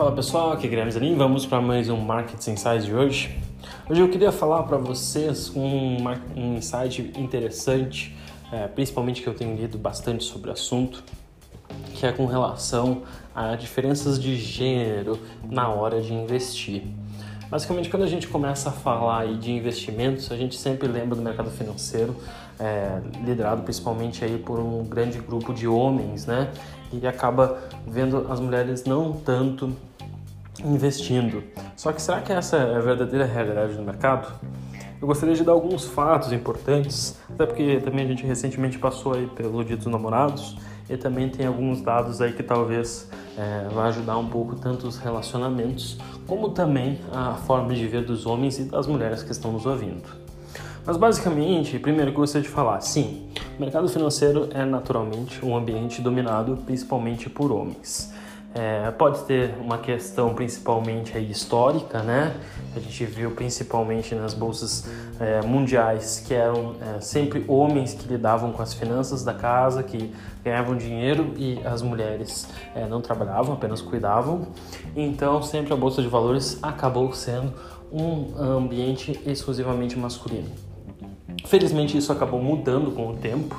Fala pessoal, aqui é Guilherme Zanin, vamos para mais um Market Insights de hoje. Hoje eu queria falar para vocês um, um insight interessante, é, principalmente que eu tenho lido bastante sobre o assunto, que é com relação a diferenças de gênero na hora de investir. Basicamente, quando a gente começa a falar de investimentos, a gente sempre lembra do mercado financeiro, é, liderado principalmente aí por um grande grupo de homens, né? E acaba vendo as mulheres não tanto investindo. Só que será que essa é a verdadeira realidade do mercado? Eu gostaria de dar alguns fatos importantes, até porque também a gente recentemente passou aí pelo Dia dos Namorados e também tem alguns dados aí que talvez é, ajudar um pouco tanto os relacionamentos como também a forma de ver dos homens e das mulheres que estão nos ouvindo. Mas basicamente, primeiro que eu gostaria de falar, sim, o mercado financeiro é naturalmente um ambiente dominado principalmente por homens. É, pode ter uma questão principalmente histórica, né? A gente viu principalmente nas bolsas é, mundiais que eram é, sempre homens que lidavam com as finanças da casa, que ganhavam dinheiro e as mulheres é, não trabalhavam, apenas cuidavam. Então sempre a bolsa de valores acabou sendo um ambiente exclusivamente masculino. Felizmente isso acabou mudando com o tempo.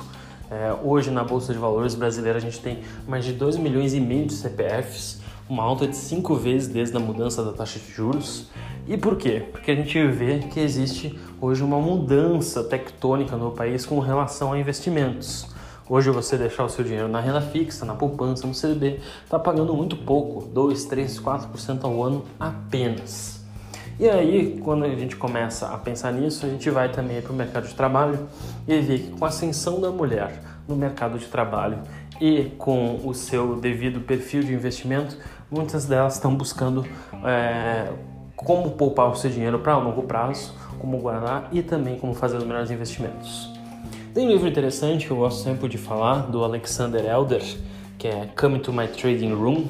É, hoje na Bolsa de Valores brasileira a gente tem mais de 2 milhões e meio de CPFs, uma alta de 5 vezes desde a mudança da taxa de juros. E por quê? Porque a gente vê que existe hoje uma mudança tectônica no país com relação a investimentos. Hoje você deixar o seu dinheiro na renda fixa, na poupança, no CDB, está pagando muito pouco, 2, 3, 4% ao ano apenas. E aí, quando a gente começa a pensar nisso, a gente vai também para o mercado de trabalho e vê que com a ascensão da mulher no mercado de trabalho e com o seu devido perfil de investimento, muitas delas estão buscando é, como poupar o seu dinheiro para longo prazo, como guardar e também como fazer os melhores investimentos. Tem um livro interessante que eu gosto sempre de falar, do Alexander Elder, que é Come to My Trading Room,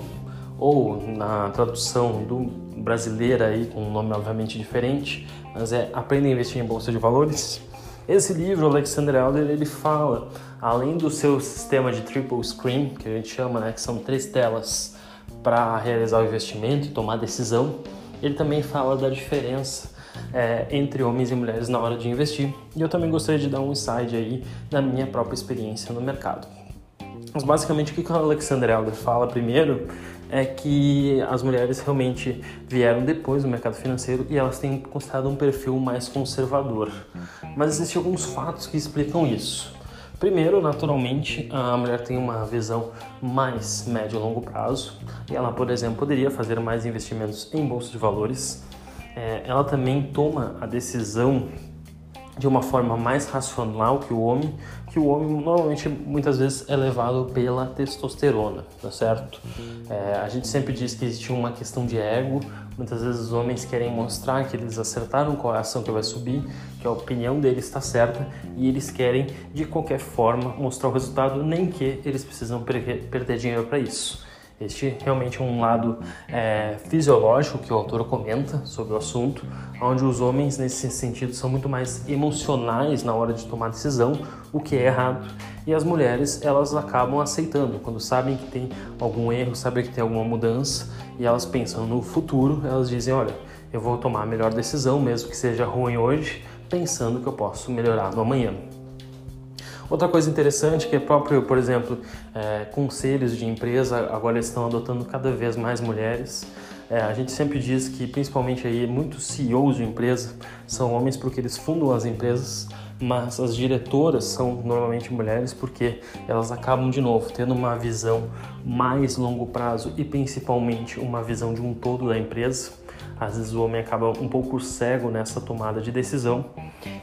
ou na tradução do brasileira aí com um nome obviamente diferente, mas é Aprenda a investir em bolsa de valores. Esse livro, Alexander Elder, ele fala, além do seu sistema de triple screen, que a gente chama, né, que são três telas para realizar o investimento e tomar decisão, ele também fala da diferença é, entre homens e mulheres na hora de investir. E eu também gostaria de dar um insight aí da minha própria experiência no mercado. Mas basicamente o que o Alexander Elder fala primeiro é que as mulheres realmente vieram depois do mercado financeiro e elas têm considerado um perfil mais conservador. Mas existem alguns fatos que explicam isso. Primeiro, naturalmente, a mulher tem uma visão mais médio e longo prazo e ela, por exemplo, poderia fazer mais investimentos em bolsa de valores. É, ela também toma a decisão de uma forma mais racional que o homem, que o homem normalmente muitas vezes é levado pela testosterona, tá certo? É, a gente sempre diz que existe uma questão de ego, muitas vezes os homens querem mostrar que eles acertaram qual é a ação que vai subir, que a opinião deles está certa e eles querem de qualquer forma mostrar o resultado, nem que eles precisam perder dinheiro para isso. Este realmente é um lado é, fisiológico que o autor comenta sobre o assunto, onde os homens, nesse sentido, são muito mais emocionais na hora de tomar decisão, o que é errado, e as mulheres elas acabam aceitando quando sabem que tem algum erro, sabem que tem alguma mudança e elas pensam no futuro, elas dizem: Olha, eu vou tomar a melhor decisão, mesmo que seja ruim hoje, pensando que eu posso melhorar no amanhã. Outra coisa interessante que é próprio, por exemplo, é, conselhos de empresa agora estão adotando cada vez mais mulheres. É, a gente sempre diz que, principalmente aí, muitos CEOs de empresa são homens porque eles fundam as empresas, mas as diretoras são normalmente mulheres porque elas acabam, de novo, tendo uma visão mais longo prazo e principalmente uma visão de um todo da empresa. Às vezes o homem acaba um pouco cego nessa tomada de decisão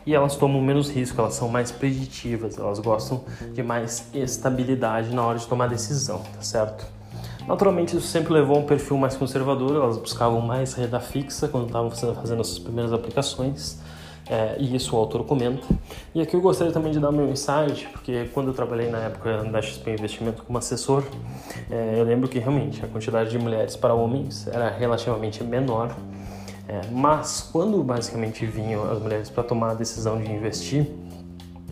e elas tomam menos risco, elas são mais preditivas, elas gostam de mais estabilidade na hora de tomar decisão, tá certo? Naturalmente isso sempre levou a um perfil mais conservador, elas buscavam mais renda fixa quando estavam fazendo as suas primeiras aplicações, é, e isso o autor comenta. E aqui eu gostaria também de dar meu insight, porque quando eu trabalhei na época da XP Investimento como assessor, é, eu lembro que realmente a quantidade de mulheres para homens era relativamente menor, é, mas quando basicamente vinham as mulheres para tomar a decisão de investir,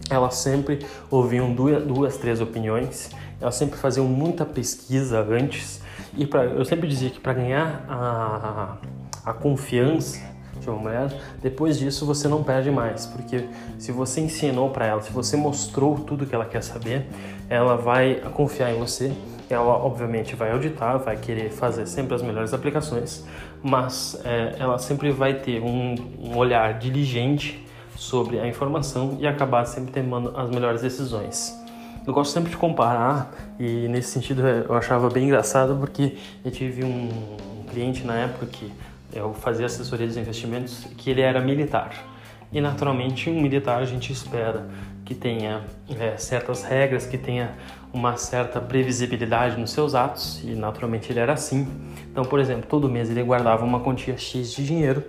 elas sempre ouviam duas, duas, três opiniões, elas sempre faziam muita pesquisa antes. E pra, eu sempre dizia que para ganhar a, a confiança de uma mulher, depois disso você não perde mais, porque se você ensinou para ela, se você mostrou tudo que ela quer saber, ela vai confiar em você. Ela obviamente vai auditar, vai querer fazer sempre as melhores aplicações, mas é, ela sempre vai ter um, um olhar diligente sobre a informação e acabar sempre tomando as melhores decisões. Eu gosto sempre de comparar e nesse sentido é, eu achava bem engraçado porque eu tive um cliente na época que eu fazia assessoria dos investimentos que ele era militar. E naturalmente um militar a gente espera que tenha é, certas regras, que tenha uma certa previsibilidade nos seus atos e naturalmente ele era assim. Então, por exemplo, todo mês ele guardava uma quantia X de dinheiro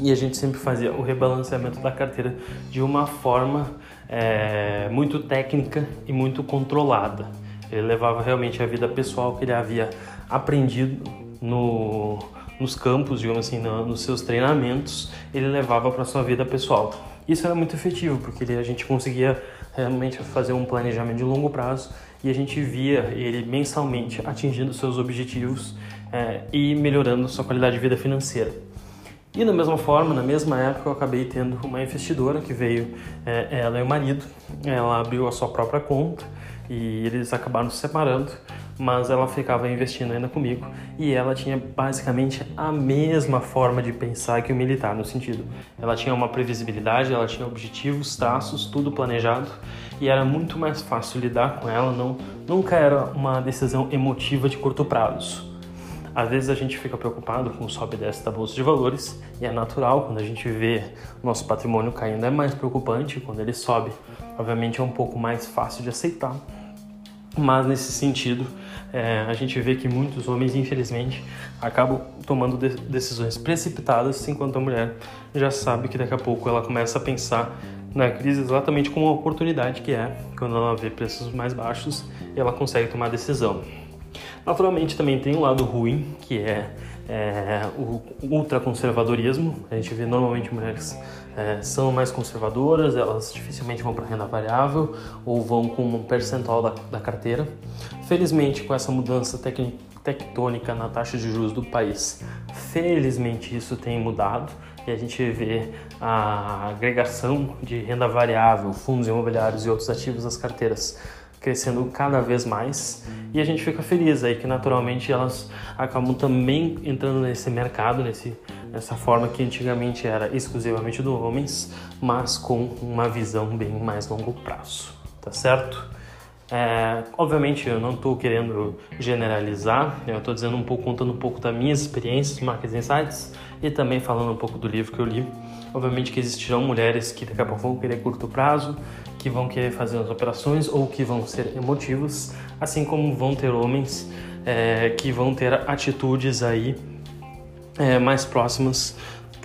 e a gente sempre fazia o rebalanceamento da carteira de uma forma é, muito técnica e muito controlada. Ele levava realmente a vida pessoal que ele havia aprendido no, nos campos, digamos assim, no, nos seus treinamentos, ele levava para sua vida pessoal. Isso era muito efetivo porque ele, a gente conseguia realmente fazer um planejamento de longo prazo e a gente via ele mensalmente atingindo seus objetivos é, e melhorando sua qualidade de vida financeira. E da mesma forma, na mesma época, eu acabei tendo uma investidora que veio, é, ela e o marido, ela abriu a sua própria conta e eles acabaram se separando, mas ela ficava investindo ainda comigo e ela tinha basicamente a mesma forma de pensar que o militar, no sentido, ela tinha uma previsibilidade, ela tinha objetivos, traços, tudo planejado e era muito mais fácil lidar com ela, não, nunca era uma decisão emotiva de curto prazo. Às vezes a gente fica preocupado com o sobe e desce da bolsa de valores e é natural quando a gente vê nosso patrimônio caindo, é mais preocupante quando ele sobe. Obviamente é um pouco mais fácil de aceitar, mas nesse sentido é, a gente vê que muitos homens, infelizmente, acabam tomando de decisões precipitadas, enquanto a mulher já sabe que daqui a pouco ela começa a pensar na crise exatamente como uma oportunidade que é quando ela vê preços mais baixos ela consegue tomar decisão. Naturalmente também tem um lado ruim, que é, é o ultraconservadorismo. A gente vê normalmente mulheres é, são mais conservadoras, elas dificilmente vão para renda variável ou vão com um percentual da, da carteira. Felizmente, com essa mudança tectônica na taxa de juros do país, felizmente isso tem mudado e a gente vê a agregação de renda variável, fundos imobiliários e outros ativos nas carteiras crescendo cada vez mais e a gente fica feliz aí que naturalmente elas acabam também entrando nesse mercado, nesse, nessa forma que antigamente era exclusivamente do homens, mas com uma visão bem mais longo prazo, tá certo? É, obviamente eu não estou querendo generalizar, eu estou dizendo um pouco, contando um pouco das minhas experiências, Market Insights e também falando um pouco do livro que eu li. Obviamente que existirão mulheres que daqui a pouco vão querer curto prazo, que vão querer fazer as operações ou que vão ser emotivos, assim como vão ter homens é, que vão ter atitudes aí é, mais próximas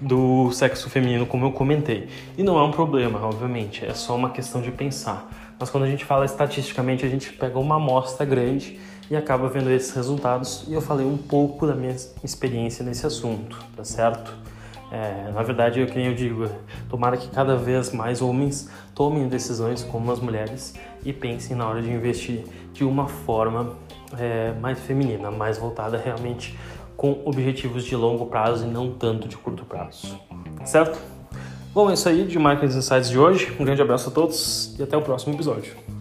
do sexo feminino, como eu comentei. E não é um problema, obviamente, é só uma questão de pensar. Mas quando a gente fala estatisticamente, a gente pega uma amostra grande e acaba vendo esses resultados. E eu falei um pouco da minha experiência nesse assunto, tá certo? É, na verdade, eu, que eu digo, tomara que cada vez mais homens tomem decisões como as mulheres e pensem na hora de investir de uma forma é, mais feminina, mais voltada realmente com objetivos de longo prazo e não tanto de curto prazo. Certo? Bom, é isso aí de Marketing Insights de hoje. Um grande abraço a todos e até o próximo episódio.